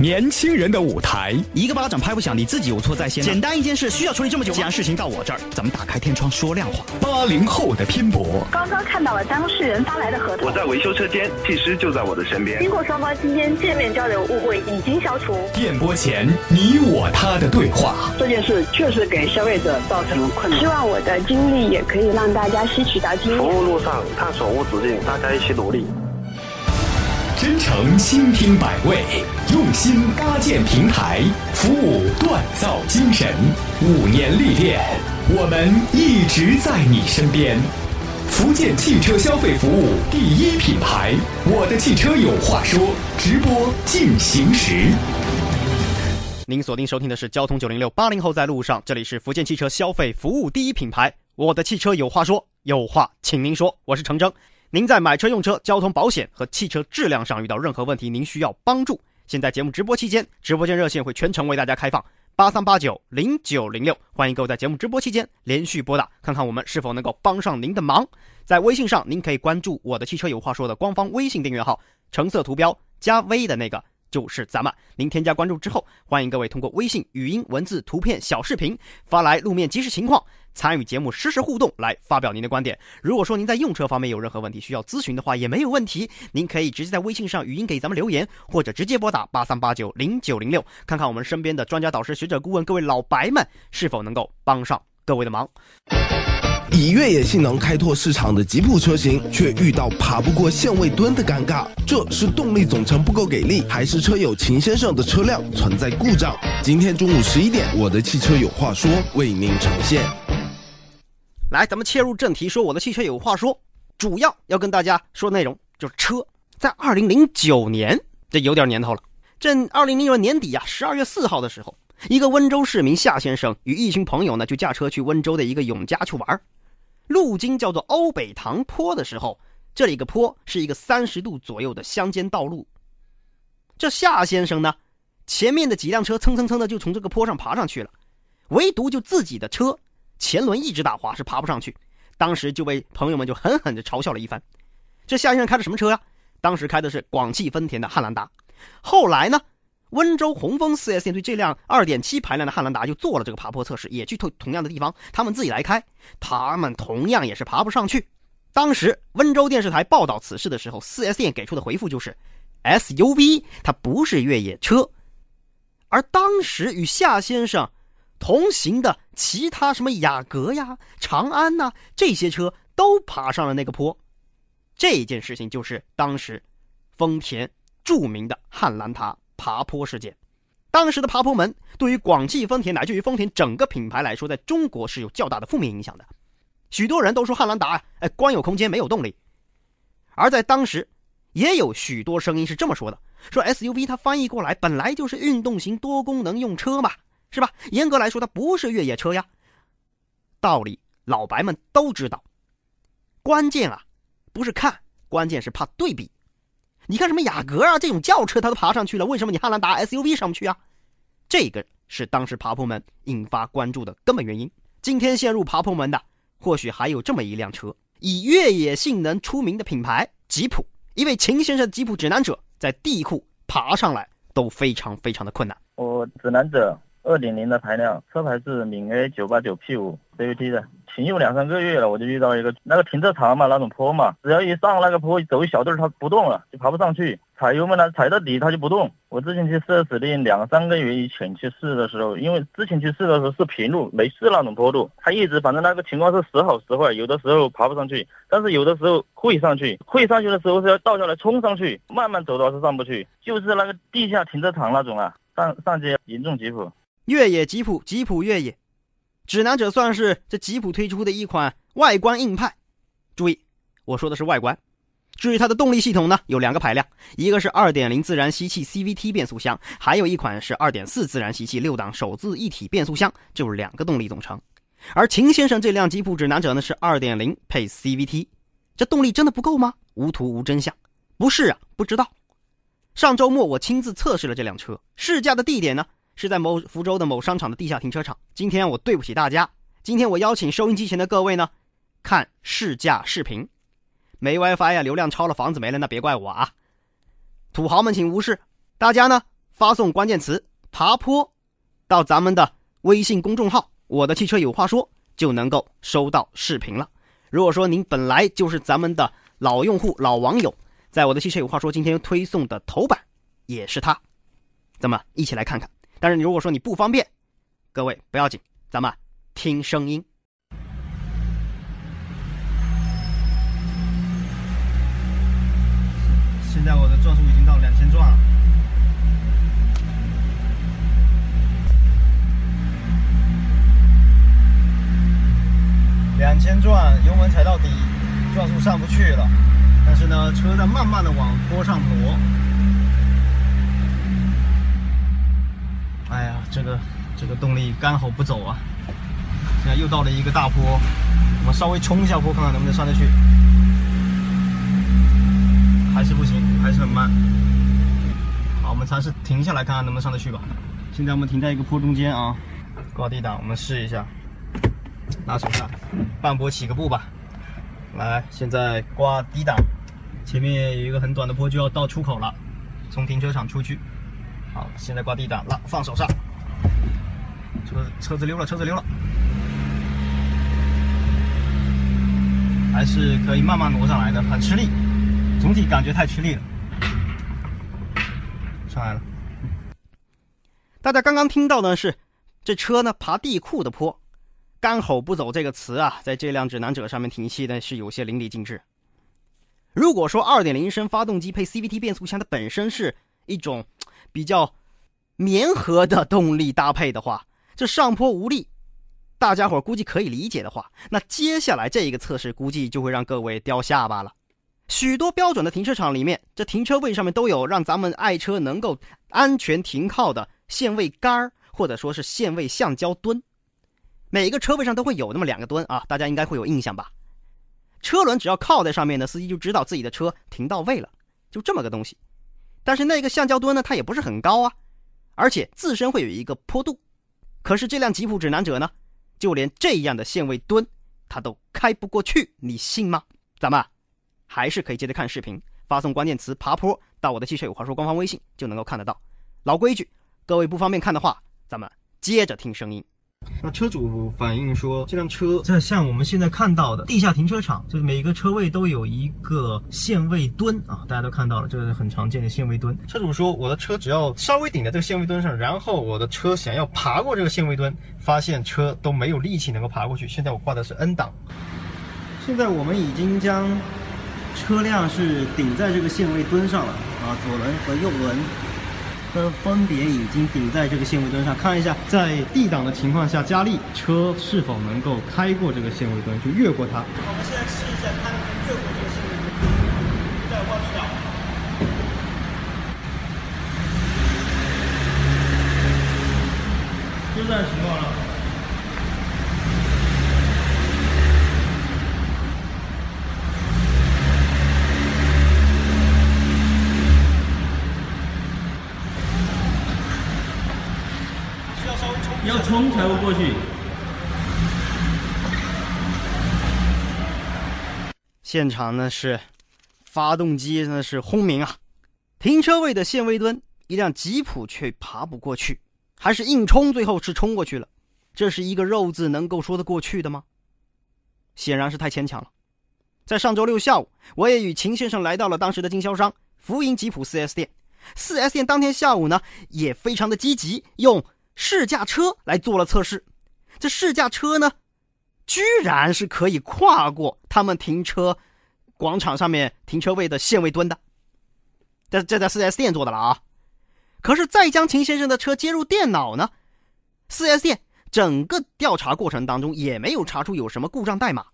年轻人的舞台，一个巴掌拍不响，你自己有错在先。简单一件事需要处理这么久，既然事情到我这儿，咱们打开天窗说亮话。八零后的拼搏，刚刚看到了当事人发来的合同。我在维修车间，技师就在我的身边。经过双方今天见面交流，误会已经消除。电波前你我他的对话，这件事确实给消费者造成了困难。希望我的经历也可以让大家吸取到经验。服务路上探索无止境，大家一起努力。真诚倾听百味，用心搭建平台，服务锻造精神。五年历练，我们一直在你身边。福建汽车消费服务第一品牌，我的汽车有话说。直播进行时，您锁定收听的是交通九零六八零后在路上，这里是福建汽车消费服务第一品牌，我的汽车有话说，有话请您说，我是程铮。您在买车、用车、交通保险和汽车质量上遇到任何问题，您需要帮助。现在节目直播期间，直播间热线会全程为大家开放八三八九零九零六，欢迎各位在节目直播期间连续拨打，看看我们是否能够帮上您的忙。在微信上，您可以关注“我的汽车有话说”的官方微信订阅号，橙色图标加 V 的那个就是咱们。您添加关注之后，欢迎各位通过微信语音、文字、图片、小视频发来路面即时情况。参与节目实时互动，来发表您的观点。如果说您在用车方面有任何问题需要咨询的话，也没有问题，您可以直接在微信上语音给咱们留言，或者直接拨打八三八九零九零六，看看我们身边的专家导师、学者、顾问各位老白们是否能够帮上各位的忙。以越野性能开拓市场的吉普车型，却遇到爬不过限位墩的尴尬，这是动力总成不够给力，还是车友秦先生的车辆存在故障？今天中午十一点，我的汽车有话说为您呈现。来，咱们切入正题，说我的汽车有话说，主要要跟大家说内容就是车。在二零零九年，这有点年头了。这二零零九年底呀，十二月四号的时候，一个温州市民夏先生与一群朋友呢，就驾车去温州的一个永嘉去玩。路经叫做欧北塘坡的时候，这里一个坡是一个三十度左右的乡间道路。这夏先生呢，前面的几辆车蹭蹭蹭的就从这个坡上爬上去了，唯独就自己的车。前轮一直打滑，是爬不上去。当时就被朋友们就狠狠的嘲笑了一番。这夏先生开的什么车呀？当时开的是广汽丰田的汉兰达。后来呢，温州红枫 4S 店对这辆2.7排量的汉兰达就做了这个爬坡测试，也去同同样的地方，他们自己来开，他们同样也是爬不上去。当时温州电视台报道此事的时候，4S 店给出的回复就是：SUV 它不是越野车。而当时与夏先生。同行的其他什么雅阁呀、长安呐，这些车都爬上了那个坡。这件事情就是当时丰田著名的汉兰达爬坡事件。当时的爬坡门对于广汽丰田乃至于丰田整个品牌来说，在中国是有较大的负面影响的。许多人都说汉兰达哎，光有空间没有动力。而在当时，也有许多声音是这么说的：说 SUV 它翻译过来本来就是运动型多功能用车嘛。是吧？严格来说，它不是越野车呀。道理老白们都知道，关键啊，不是看，关键是怕对比。你看什么雅阁啊，这种轿车它都爬上去了，为什么你汉兰达 SUV 上不去啊？这个是当时爬坡门引发关注的根本原因。今天陷入爬坡门的，或许还有这么一辆车，以越野性能出名的品牌吉普。一位秦先生的吉普指南者，在地库爬上来都非常非常的困难。我指南者。二点零的排量，车牌是闽 A 九八九 P 五 CVT 的，停用两三个月了，我就遇到一个那个停车场嘛，那种坡嘛，只要一上那个坡，走一小段它不动了，就爬不上去。踩油门呢，踩到底它就不动。我之前去四 S 店两三个月以前去试的时候，因为之前去试的时候是平路，没试那种坡度，它一直反正那个情况是时好时坏，有的时候爬不上去，但是有的时候会上去，会上去的时候是要倒下来冲上去，慢慢走的话是上不去，就是那个地下停车场那种啊，上上街严重吉普。越野吉普，吉普越野，指南者算是这吉普推出的一款外观硬派。注意，我说的是外观。至于它的动力系统呢，有两个排量，一个是2.0自然吸气 CVT 变速箱，还有一款是2.4自然吸气六档手自一体变速箱，就是两个动力总成。而秦先生这辆吉普指南者呢是2.0配 CVT，这动力真的不够吗？无图无真相，不是啊，不知道。上周末我亲自测试了这辆车，试驾的地点呢？是在某福州的某商场的地下停车场。今天我对不起大家，今天我邀请收音机前的各位呢，看试驾视频。没 WiFi 呀，流量超了，房子没了，那别怪我啊。土豪们请无视，大家呢发送关键词“爬坡”到咱们的微信公众号“我的汽车有话说”，就能够收到视频了。如果说您本来就是咱们的老用户、老网友，在我的汽车有话说今天推送的头版也是他，咱们一起来看看。但是你如果说你不方便，各位不要紧，咱们听声音。现在我的转速已经到两千转了，两千转，油门踩到底，转速上不去了。但是呢，车在慢慢的往坡上挪。哎呀，这个这个动力刚好不走啊！现在又到了一个大坡，我们稍微冲一下坡，看看能不能上得去。还是不行，还是很慢。好，我们尝试停下来看看能不能上得去吧。现在我们停在一个坡中间啊，挂 D 档，我们试一下，拿手刹，半坡起个步吧。来，现在挂 D 档，前面有一个很短的坡就要到出口了，从停车场出去。好，现在挂 D 档了，放手刹，车车子溜了，车子溜了，还是可以慢慢挪上来的，很吃力。总体感觉太吃力了，上来了。大家刚刚听到的是，这车呢爬地库的坡，干吼不走这个词啊，在这辆指南者上面体现的是有些淋漓尽致。如果说2.0升发动机配 CVT 变速箱，它本身是一种比较绵和的动力搭配的话，这上坡无力，大家伙估计可以理解的话，那接下来这一个测试估计就会让各位掉下巴了。许多标准的停车场里面，这停车位上面都有让咱们爱车能够安全停靠的限位杆儿，或者说是限位橡胶墩。每个车位上都会有那么两个墩啊，大家应该会有印象吧？车轮只要靠在上面呢，司机就知道自己的车停到位了，就这么个东西。但是那个橡胶墩呢，它也不是很高啊，而且自身会有一个坡度。可是这辆吉普指南者呢，就连这样的限位墩，它都开不过去，你信吗？咱们。还是可以接着看视频，发送关键词“爬坡”到我的汽车有话说官方微信就能够看得到。老规矩，各位不方便看的话，咱们接着听声音。那车主反映说，这辆车在像我们现在看到的地下停车场，就是每个车位都有一个限位墩啊，大家都看到了，这是很常见的限位墩。车主说，我的车只要稍微顶在这个限位墩上，然后我的车想要爬过这个限位墩，发现车都没有力气能够爬过去。现在我挂的是 N 档，现在我们已经将。车辆是顶在这个限位墩上了啊，左轮和右轮都分别已经顶在这个限位墩上。看一下，在 D 档的情况下加力，车是否能够开过这个限位墩，就越过它。我们现在试一下，看能不能越过这个限位墩。再挂 D 档，就这样情况了。要冲才会过去。现场呢是发动机呢是轰鸣啊，停车位的限位墩，一辆吉普却爬不过去，还是硬冲，最后是冲过去了。这是一个肉字能够说得过去的吗？显然是太牵强了。在上周六下午，我也与秦先生来到了当时的经销商福音吉普 4S 店。4S 店当天下午呢也非常的积极，用。试驾车来做了测试，这试驾车呢，居然是可以跨过他们停车广场上面停车位的限位墩的。这这在 4S 店做的了啊！可是再将秦先生的车接入电脑呢，4S 店整个调查过程当中也没有查出有什么故障代码。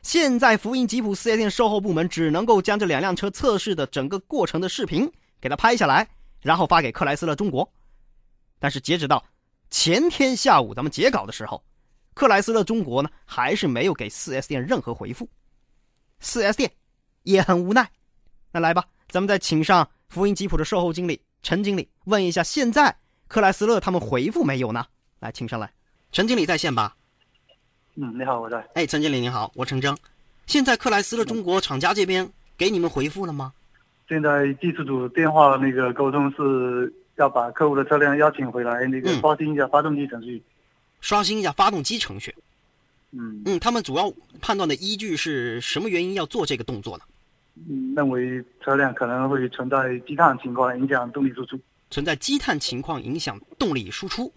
现在福音吉普 4S 店售后部门只能够将这两辆车测试的整个过程的视频给它拍下来，然后发给克莱斯勒中国。但是截止到前天下午咱们截稿的时候，克莱斯勒中国呢还是没有给 4S 店任何回复，4S 店也很无奈。那来吧，咱们再请上福音吉普的售后经理陈经理问一下，现在克莱斯勒他们回复没有呢？来，请上来，陈经理在线吧？嗯，你好，我在。哎，陈经理您好，我陈征。现在克莱斯勒中国厂家这边给你们回复了吗？现在技术组电话那个沟通是。要把客户的车辆邀请回来，那个嗯刷新一下发动机程序。刷新一下发动机程序。嗯嗯，他们主要判断的依据是什么原因要做这个动作呢？嗯，认为车辆可能会存在积碳情况，影响动力输出。存在积碳情况影响动力输出。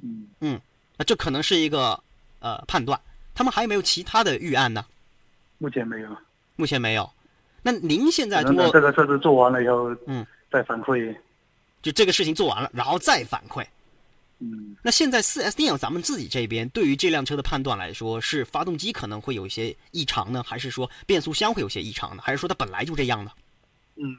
嗯嗯，那这可能是一个呃判断。他们还有没有其他的预案呢？目前没有。目前没有。那您现在通过这个测试做完了以后，嗯，再反馈。就这个事情做完了，然后再反馈。嗯，那现在四 S 店咱们自己这边对于这辆车的判断来说，是发动机可能会有一些异常呢，还是说变速箱会有些异常呢，还是说它本来就这样呢？嗯，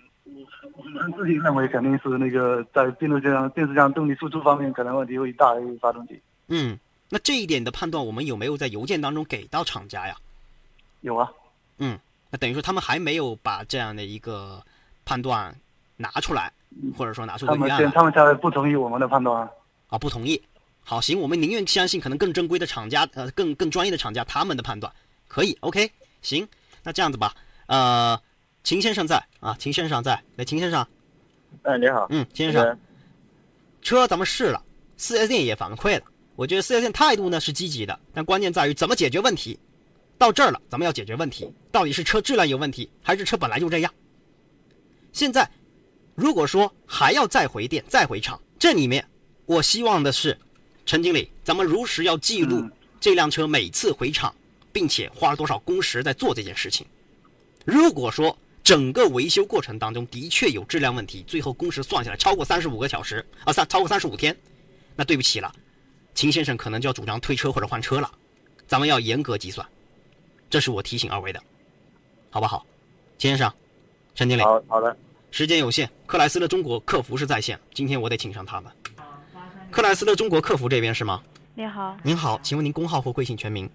我们自己认为肯定是那个在变速箱、变速箱动力输出方面可能问题会大于发动机。嗯，那这一点的判断，我们有没有在邮件当中给到厂家呀？有啊。嗯，那等于说他们还没有把这样的一个判断拿出来，或者说拿出个他们预案来现他们才不同意我们的判断。啊，不同意。好，行，我们宁愿相信可能更正规的厂家，呃，更更专业的厂家他们的判断，可以，OK，行，那这样子吧，呃，秦先生在啊，秦先生在，来，秦先生，哎，你好，嗯，秦先生，车咱们试了，4S 店也反馈了，我觉得 4S 店态度呢是积极的，但关键在于怎么解决问题。到这儿了，咱们要解决问题，到底是车质量有问题，还是车本来就这样？现在，如果说还要再回电、再回厂，这里面我希望的是，陈经理，咱们如实要记录这辆车每次回厂，并且花了多少工时在做这件事情。如果说整个维修过程当中的确有质量问题，最后工时算下来超过三十五个小时啊，三超过三十五天，那对不起了，秦先生可能就要主张退车或者换车了。咱们要严格计算，这是我提醒二位的，好不好？秦先生，陈经理，好好的。时间有限，克莱斯勒中国客服是在线，今天我得请上他们。克莱斯勒中国客服这边是吗？你好，您好，请问您工号或贵姓全名？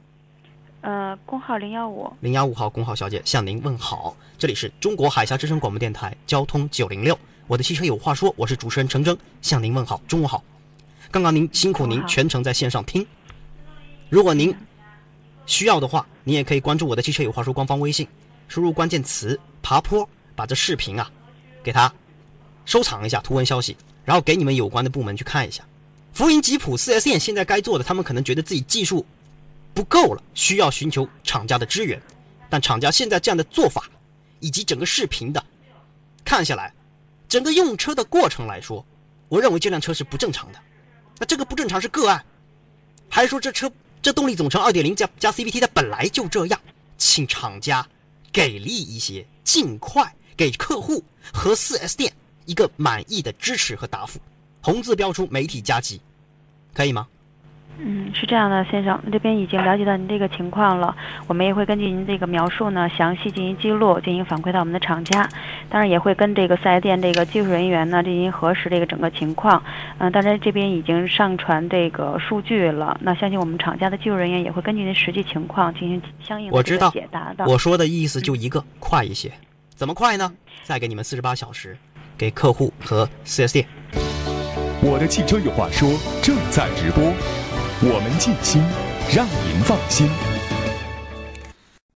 呃，工号零幺五。零幺五号工号小姐向您问好，这里是中国海峡之声广播电台交通九零六，我的汽车有话说，我是主持人程铮，向您问好，中午好。刚刚您辛苦您全程在线上听，如果您需要的话，您也可以关注我的汽车有话说官方微信，输入关键词爬坡，把这视频啊给他收藏一下图文消息，然后给你们有关的部门去看一下。福音吉普 4S 店现在该做的，他们可能觉得自己技术不够了，需要寻求厂家的支援。但厂家现在这样的做法，以及整个视频的看下来，整个用车的过程来说，我认为这辆车是不正常的。那这个不正常是个案，还是说这车这动力总成2.0加加 CVT 它本来就这样？请厂家给力一些，尽快给客户和 4S 店一个满意的支持和答复。红字标出媒体加急，可以吗？嗯，是这样的，先生，这边已经了解到您这个情况了，我们也会根据您这个描述呢，详细进行记录，进行反馈到我们的厂家，当然也会跟这个四 S 店这个技术人员呢进行核实这个整个情况。嗯、当然这边已经上传这个数据了，那相信我们厂家的技术人员也会根据您实际情况进行相应的解答的我知道。我说的意思就一个，快一些。怎么快呢？再给你们四十八小时，给客户和四 S 店。我的汽车有话说正在直播，我们尽心让您放心。